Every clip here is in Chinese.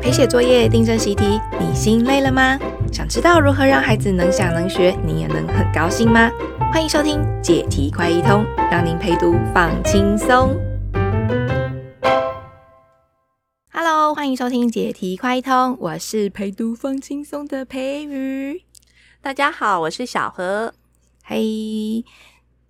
陪写作业、订正习题，你心累了吗？想知道如何让孩子能想能学，你也能很高兴吗？欢迎收听解题快一通，让您陪读放轻松。Hello，欢迎收听解题快一通，我是陪读放轻松的培瑜。大家好，我是小何。嘿。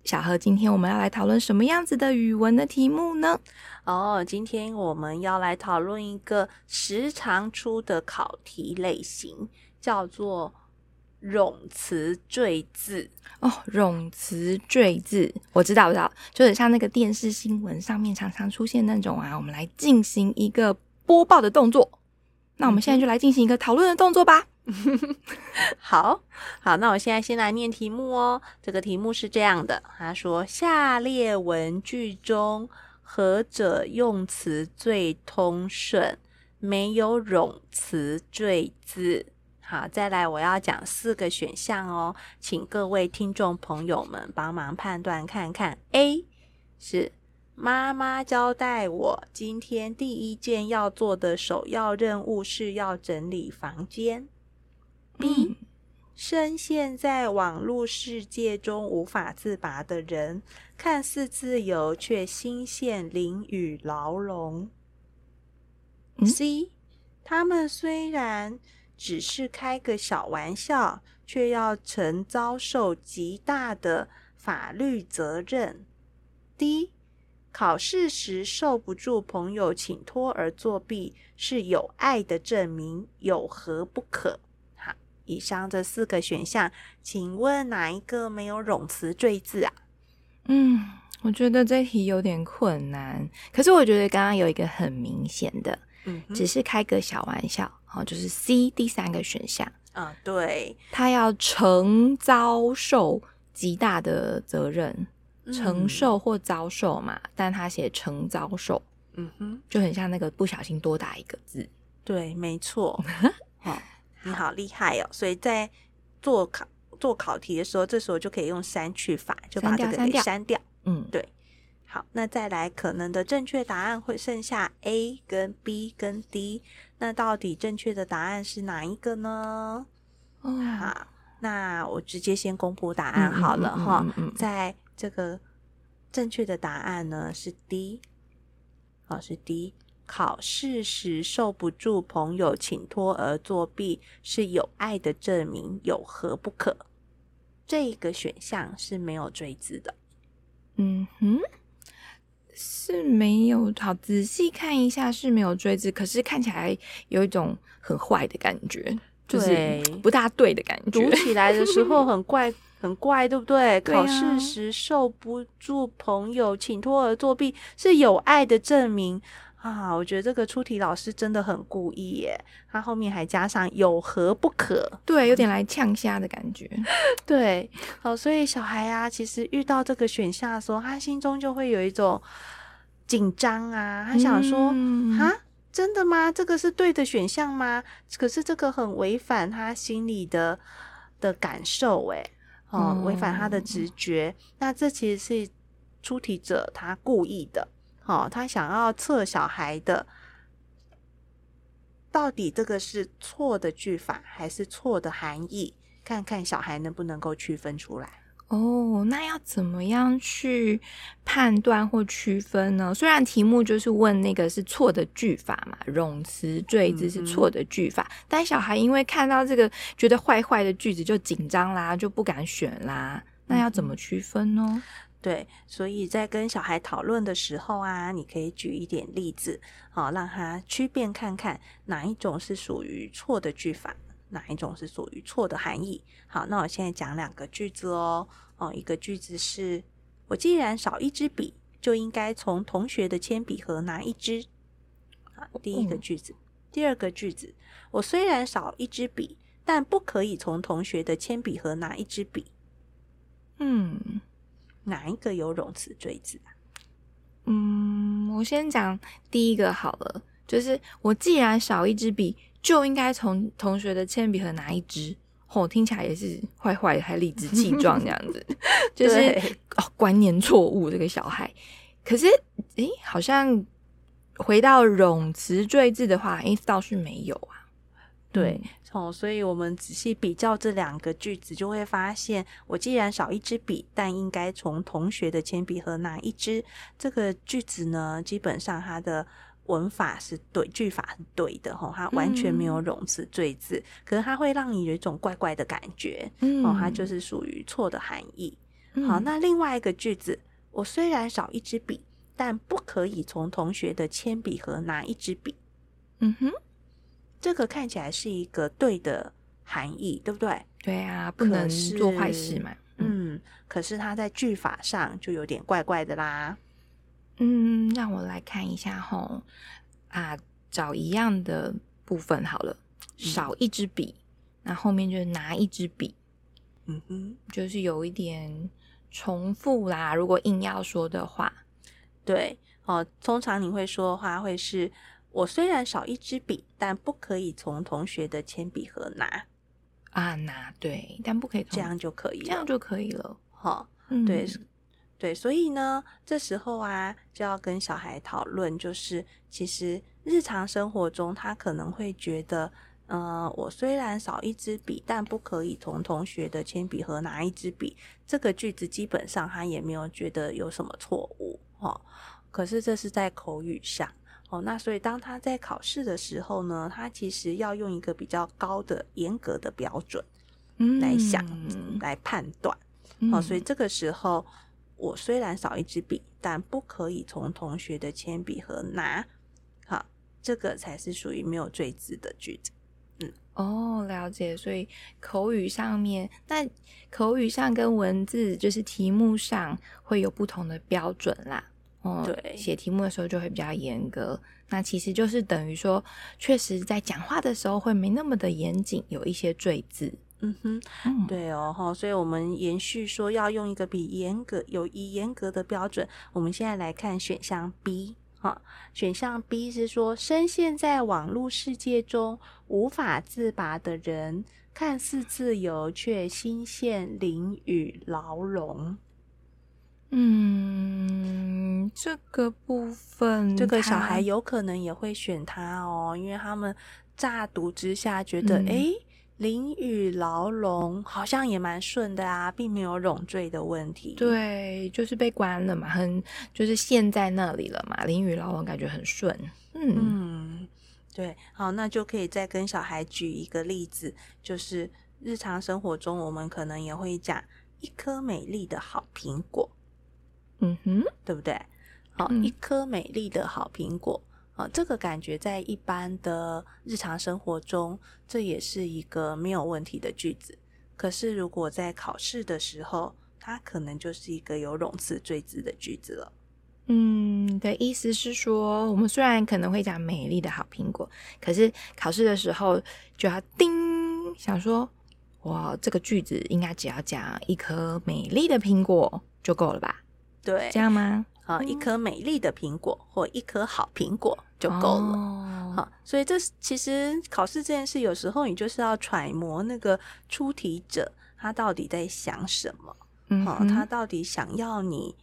小何，今天我们要来讨论什么样子的语文的题目呢？哦，今天我们要来讨论一个时常出的考题类型，叫做冗词赘字。哦，冗词赘字，我知道，我知道，就很像那个电视新闻上面常常出现那种啊，我们来进行一个播报的动作。那我们现在就来进行一个讨论的动作吧。好好，那我现在先来念题目哦。这个题目是这样的，他说：下列文句中何者用词最通顺，没有冗词赘字？好，再来，我要讲四个选项哦，请各位听众朋友们帮忙判断看看。A 是妈妈交代我，今天第一件要做的首要任务是要整理房间。B，深陷在网络世界中无法自拔的人，看似自由，却心陷囹圄牢笼。C，他们虽然只是开个小玩笑，却要承遭受极大的法律责任。D，考试时受不住朋友请托而作弊，是有爱的证明，有何不可？好以上这四个选项，请问哪一个没有冗词赘字啊？嗯，我觉得这题有点困难。可是我觉得刚刚有一个很明显的，嗯，只是开个小玩笑，好，就是 C 第三个选项。啊，对，他要承遭受极大的责任，承受或遭受嘛，嗯、但他写承遭受，嗯哼，就很像那个不小心多打一个字。对，没错。好。你好厉害哦！所以在做考做考题的时候，这时候就可以用删去法，就把这个给删掉。嗯，对。好，那再来可能的正确答案会剩下 A 跟 B 跟 D，那到底正确的答案是哪一个呢？哦，好，那我直接先公布答案好了哈。嗯，嗯，嗯，嗯，在这个正确的答案呢是 D，好，是 D。考试时受不住朋友请托而作弊，是有爱的证明，有何不可？这个选项是没有追字的。嗯哼，是没有。好，仔细看一下是没有追字，可是看起来有一种很坏的感觉，就是不大对的感觉。读起来的时候很怪，很怪，对不对？对啊。考试时受不住朋友请托而作弊，是有爱的证明。啊，我觉得这个出题老师真的很故意耶，他后面还加上有何不可？对，有点来呛虾的感觉。对，好，所以小孩啊，其实遇到这个选项的时候，他心中就会有一种紧张啊，他想说，啊、嗯，真的吗？这个是对的选项吗？可是这个很违反他心里的的感受，诶，哦，违反他的直觉。嗯、那这其实是出题者他故意的。哦，他想要测小孩的，到底这个是错的句法还是错的含义？看看小孩能不能够区分出来。哦，那要怎么样去判断或区分呢？虽然题目就是问那个是错的句法嘛，冗词赘字是错的句法，嗯嗯，但小孩因为看到这个觉得坏坏的句子就紧张啦，就不敢选啦。那要怎么区分呢？嗯对，所以在跟小孩讨论的时候啊，你可以举一点例子，好，让他区辨看看哪一种是属于错的句法，哪一种是属于错的含义。好，那我现在讲两个句子哦。哦，一个句子是：我既然少一支笔，就应该从同学的铅笔盒拿一支。啊，第一个句子。第二个句子：我虽然少一支笔，但不可以从同学的铅笔盒拿一支笔。嗯。哪一个有冗词赘字啊？嗯，我先讲第一个好了，就是我既然少一支笔，就应该从同学的铅笔盒拿一支。哦，听起来也是坏坏还理直气壮 这样子，就是对哦观念错误这个小孩。可是诶，好像回到冗词赘字的话，诶，倒是没有啊。对，哦，所以我们仔细比较这两个句子，就会发现，我既然少一支笔，但应该从同学的铅笔盒拿一支。这个句子呢，基本上它的文法是对，句法是对的，哈，它完全没有冗词赘字，嗯、可是它会让你有一种怪怪的感觉，嗯，哦，它就是属于错的含义。嗯、好，那另外一个句子，我虽然少一支笔，但不可以从同学的铅笔盒拿一支笔。嗯哼。这个看起来是一个对的含义，对不对？对啊，不能做坏事嘛。嗯，可是它在句法上就有点怪怪的啦。嗯，让我来看一下吼啊，找一样的部分好了，少一支笔，那、嗯、后面就是拿一支笔。嗯哼，就是有一点重复啦。如果硬要说的话，对哦，通常你会说的话会是。我虽然少一支笔，但不可以从同学的铅笔盒拿啊拿对，但不可以这样就可以了，这样就可以了哈。对对，所以呢，这时候啊，就要跟小孩讨论，就是其实日常生活中，他可能会觉得，嗯、呃，我虽然少一支笔，但不可以从同学的铅笔盒拿一支笔。这个句子基本上他也没有觉得有什么错误哦。可是这是在口语上。哦，那所以当他在考试的时候呢，他其实要用一个比较高的、严格的标准来想、嗯、来判断。哦，所以这个时候，我虽然少一支笔，但不可以从同学的铅笔盒拿。好，这个才是属于没有赘字的句子。嗯，哦，了解。所以口语上面，那口语上跟文字就是题目上会有不同的标准啦。哦对，写题目的时候就会比较严格。那其实就是等于说，确实在讲话的时候会没那么的严谨，有一些赘字。嗯哼，嗯对哦，哈，所以我们延续说要用一个比严格、有一严格的标准。我们现在来看选项 B，哈，选项 B 是说，深陷在网络世界中无法自拔的人，看似自由，却心陷囹圄牢笼。嗯，这个部分，这个小孩有可能也会选他哦，因为他们乍读之下觉得，哎、嗯，囹圄牢笼好像也蛮顺的啊，并没有冗赘的问题。对，就是被关了嘛，很就是陷在那里了嘛，淋雨牢笼感觉很顺。嗯嗯，对，好，那就可以再跟小孩举一个例子，就是日常生活中我们可能也会讲一颗美丽的好苹果。嗯哼，对不对？好，一颗美丽的好苹果啊，这个感觉在一般的日常生活中，这也是一个没有问题的句子。可是如果在考试的时候，它可能就是一个有冗词赘字的句子了。嗯，的意思是说，我们虽然可能会讲美丽的好苹果，可是考试的时候就要叮，想说，哇，这个句子应该只要讲一颗美丽的苹果就够了吧？对，这样吗？啊，一颗美丽的苹果或一颗好苹果就够了。哦、好，所以这其实考试这件事，有时候你就是要揣摩那个出题者他到底在想什么，嗯哼，他到底想要你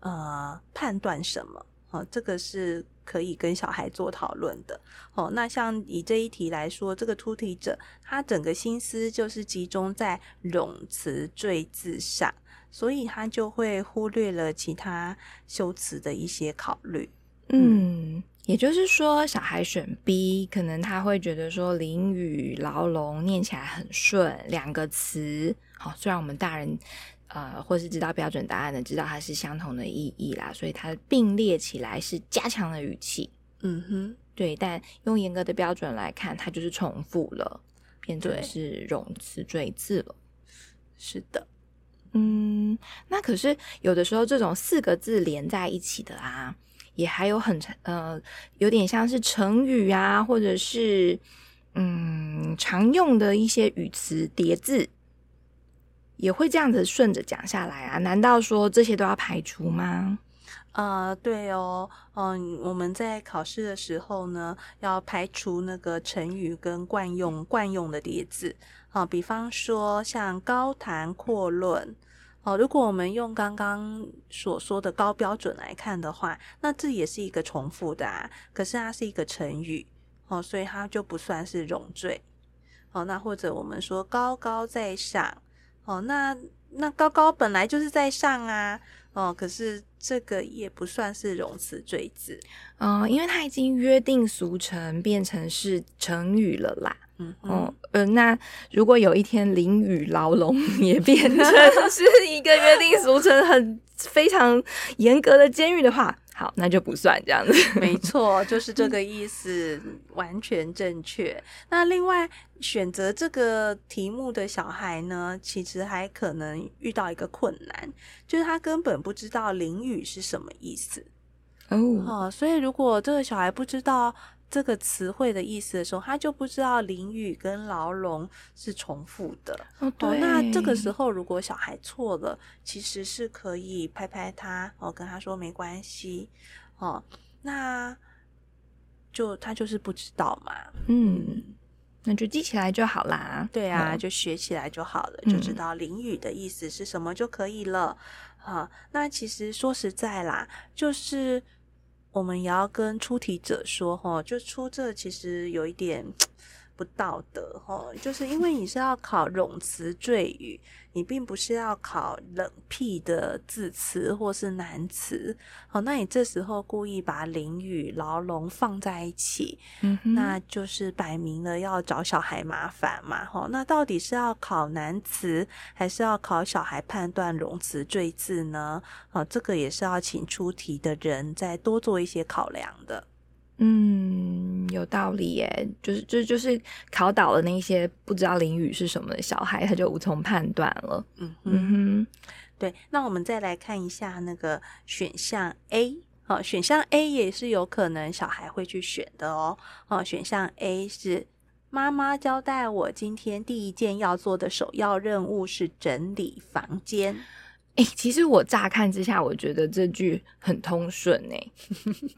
呃判断什么？好，这个是可以跟小孩做讨论的。好，那像以这一题来说，这个出题者他整个心思就是集中在冗词赘字上。所以他就会忽略了其他修辞的一些考虑。嗯，也就是说，小孩选 B，可能他会觉得说“淋雨牢笼”念起来很顺，两个词好。虽然我们大人呃，或是知道标准答案的，知道它是相同的意义啦，所以它并列起来是加强的语气。嗯哼，对。但用严格的标准来看，它就是重复了，变成是冗词赘字了。是的。嗯，那可是有的时候这种四个字连在一起的啊，也还有很呃，有点像是成语啊，或者是嗯常用的一些语词叠字，也会这样子顺着讲下来啊？难道说这些都要排除吗？呃，对哦，嗯，我们在考试的时候呢，要排除那个成语跟惯用惯用的叠字。啊，比方说像高谈阔论，哦，如果我们用刚刚所说的高标准来看的话，那这也是一个重复的啊。可是它是一个成语哦，所以它就不算是冗赘。哦，那或者我们说高高在上哦，那那高高本来就是在上啊。哦，可是这个也不算是容词赘字，嗯，因为它已经约定俗成，变成是成语了啦。嗯哦，呃，那如果有一天淋雨牢笼也变成 是一个约定俗成、很非常严格的监狱的话。好，那就不算这样子。没错，就是这个意思，完全正确。那另外选择这个题目的小孩呢，其实还可能遇到一个困难，就是他根本不知道淋雨是什么意思。哦，哦，所以如果这个小孩不知道。这个词汇的意思的时候，他就不知道淋雨跟牢笼是重复的。哦，对。哦，那这个时候如果小孩错了，其实是可以拍拍他，哦，跟他说没关系，哦，那就他就是不知道嘛。嗯，那就记起来就好啦。对啊，就学起来就好了，嗯，就知道淋雨的意思是什么就可以了。啊，哦，那其实说实在啦，就是。我们也要跟出题者说，哈，就出这其实有一点不道德，哈，就是因为你是要考冗词赘语。你并不是要考冷僻的字词或是难词，好，那你这时候故意把淋雨、牢笼放在一起，嗯，那就是摆明了要找小孩麻烦嘛，哈，那到底是要考难词，还是要考小孩判断冗词赘字呢？啊，这个也是要请出题的人再多做一些考量的。嗯，有道理耶，就是就就是考倒了那些不知道淋雨是什么的小孩，他就无从判断了。嗯嗯哼，对。那我们再来看一下那个选项 A，好，选项 A 也是有可能小孩会去选的哦。哦，选项 A 是妈妈交代我今天第一件要做的首要任务是整理房间。哎、其实我乍看之下，我觉得这句很通顺哎。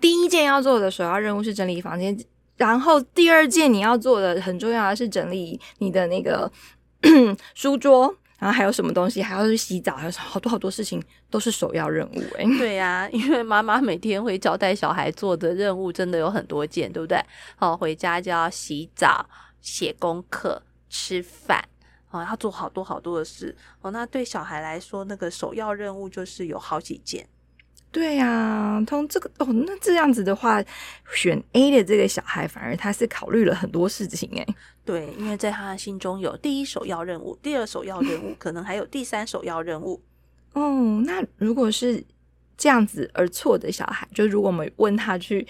第一件要做的首要任务是整理房间，然后第二件你要做的很重要的是整理你的那个 书桌，然后还有什么东西，还要去洗澡，还有好多好多事情都是首要任务哎。对呀、因为妈妈每天会交代小孩做的任务真的有很多件，对不对？好，回家就要洗澡、写功课、吃饭。哦，要做好多好多的事哦。那对小孩来说，那个首要任务就是有好几件。对呀、啊，从这个哦，那这样子的话，选 A 的这个小孩，反而他是考虑了很多事情诶。对，因为在他的心中有第一首要任务，第二首要任务，可能还有第三首要任务。哦，那如果是。这样子而错的小孩，就如果我们问他去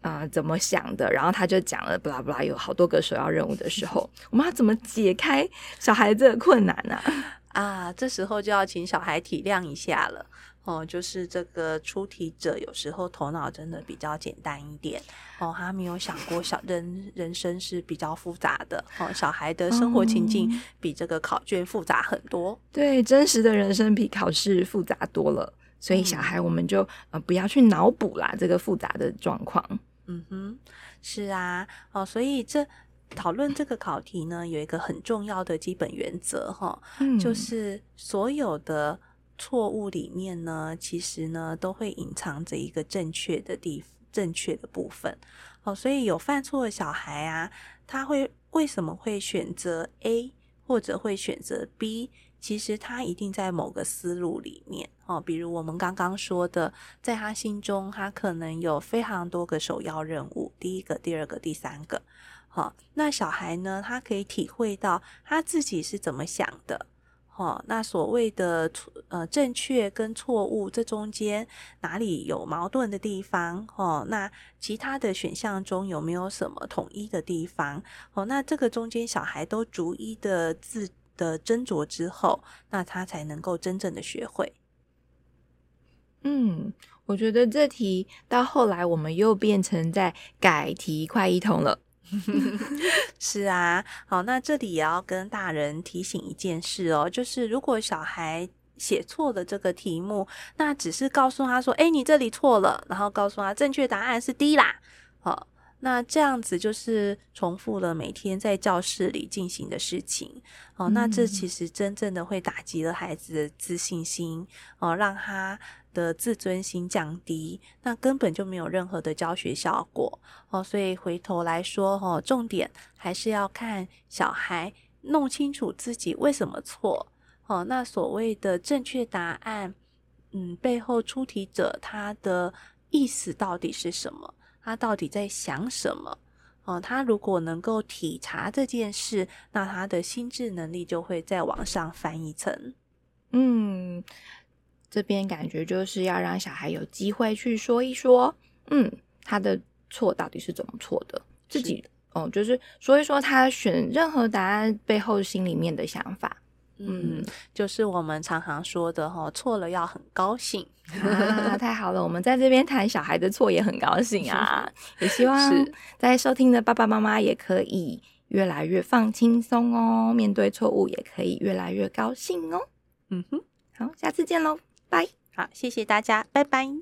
啊、呃、怎么想的，然后他就讲了巴拉巴拉有好多个首要任务的时候，我们要怎么解开小孩子的困难呢、啊？啊，这时候就要请小孩体谅一下了。哦，就是这个出题者有时候头脑真的比较简单一点。哦，他没有想过小人人生是比较复杂的。哦，小孩的生活情境比这个考卷复杂很多，哦、对，真实的人生比考试复杂多了。所以小孩，我们就呃不要去脑补啦，这个复杂的状况。嗯哼，是啊，哦，所以这讨论这个考题呢，有一个很重要的基本原则哈，嗯，就是所有的错误里面呢，其实呢都会隐藏着一个正确的地正确的部分。哦，所以有犯错的小孩啊，他会为什么会选择 A 或者会选择 B？其实他一定在某个思路里面哦，比如我们刚刚说的，在他心中，他可能有非常多个首要任务，第一个、第二个、第三个。好、哦，那小孩呢，他可以体会到他自己是怎么想的。哦，那所谓的呃正确跟错误，这中间哪里有矛盾的地方？哦，那其他的选项中有没有什么统一的地方？哦，那这个中间小孩都逐一的自。的斟酌之后，那他才能够真正的学会。嗯，我觉得这题到后来我们又变成在改题快一通了。是啊，好，那这里也要跟大人提醒一件事哦，就是如果小孩写错了这个题目，那只是告诉他说：“哎，你这里错了。”然后告诉他正确答案是 D 啦。好。那这样子就是重复了每天在教室里进行的事情哦。那这其实真正的会打击了孩子的自信心哦，让他的自尊心降低，那根本就没有任何的教学效果哦。所以回头来说哦，重点还是要看小孩弄清楚自己为什么错哦。那所谓的正确答案，嗯，背后出题者他的意思到底是什么？他到底在想什么？哦，他如果能够体察这件事，那他的心智能力就会再往上翻一层。嗯。这边感觉就是要让小孩有机会去说一说，嗯，他的错到底是怎么错的，自己哦，就是说一说他选任何答案背后心里面的想法，嗯，嗯，就是我们常常说的哈，错了要很高兴。啊，太好了，我们在这边谈小孩的错也很高兴啊，也希望在收听的爸爸妈妈也可以越来越放轻松哦，面对错误也可以越来越高兴哦，嗯哼，好，下次见喽。拜，好，谢谢大家，拜拜。